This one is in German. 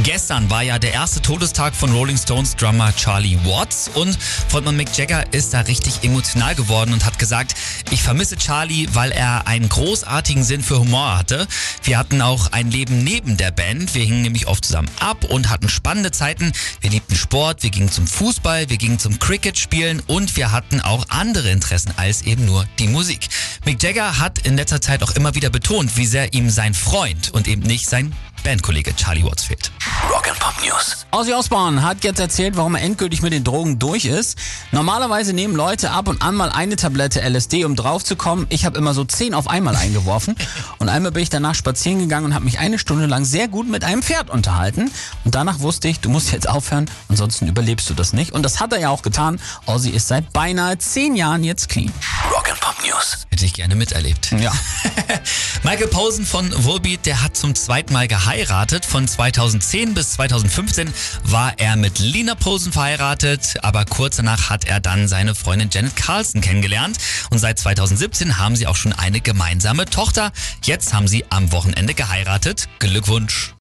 Gestern war ja der erste Todestag von Rolling Stones Drummer Charlie Watts und Frontmann Mick Jagger ist da richtig emotional geworden und hat gesagt, ich vermisse Charlie, weil er einen großartigen Sinn für Humor hatte. Wir hatten auch ein Leben neben der Band. Wir hingen nämlich oft zusammen ab und hatten spannende Zeiten. Wir liebten Sport, wir gingen zum Fußball, wir gingen zum Cricket spielen und wir hatten auch andere Interessen als eben nur die Musik. Mick Jagger hat in letzter Zeit auch immer wieder betont, wie sehr ihm sein Freund und eben nicht sein Bandkollege Charlie Watts fehlt. Rock and Pop News. Ozzy Osbourne hat jetzt erzählt, warum er endgültig mit den Drogen durch ist. Normalerweise nehmen Leute ab und an mal eine Tablette LSD, um draufzukommen. Ich habe immer so zehn auf einmal eingeworfen. Und einmal bin ich danach spazieren gegangen und habe mich eine Stunde lang sehr gut mit einem Pferd unterhalten. Und danach wusste ich, du musst jetzt aufhören, ansonsten überlebst du das nicht. Und das hat er ja auch getan. Ozzy ist seit beinahe zehn Jahren jetzt clean. News. Hätte ich gerne miterlebt. Ja. Michael Posen von Volbeat, der hat zum zweiten Mal geheiratet. Von 2010 bis 2015 war er mit Lina Posen verheiratet, aber kurz danach hat er dann seine Freundin Janet Carlson kennengelernt. Und seit 2017 haben sie auch schon eine gemeinsame Tochter. Jetzt haben sie am Wochenende geheiratet. Glückwunsch.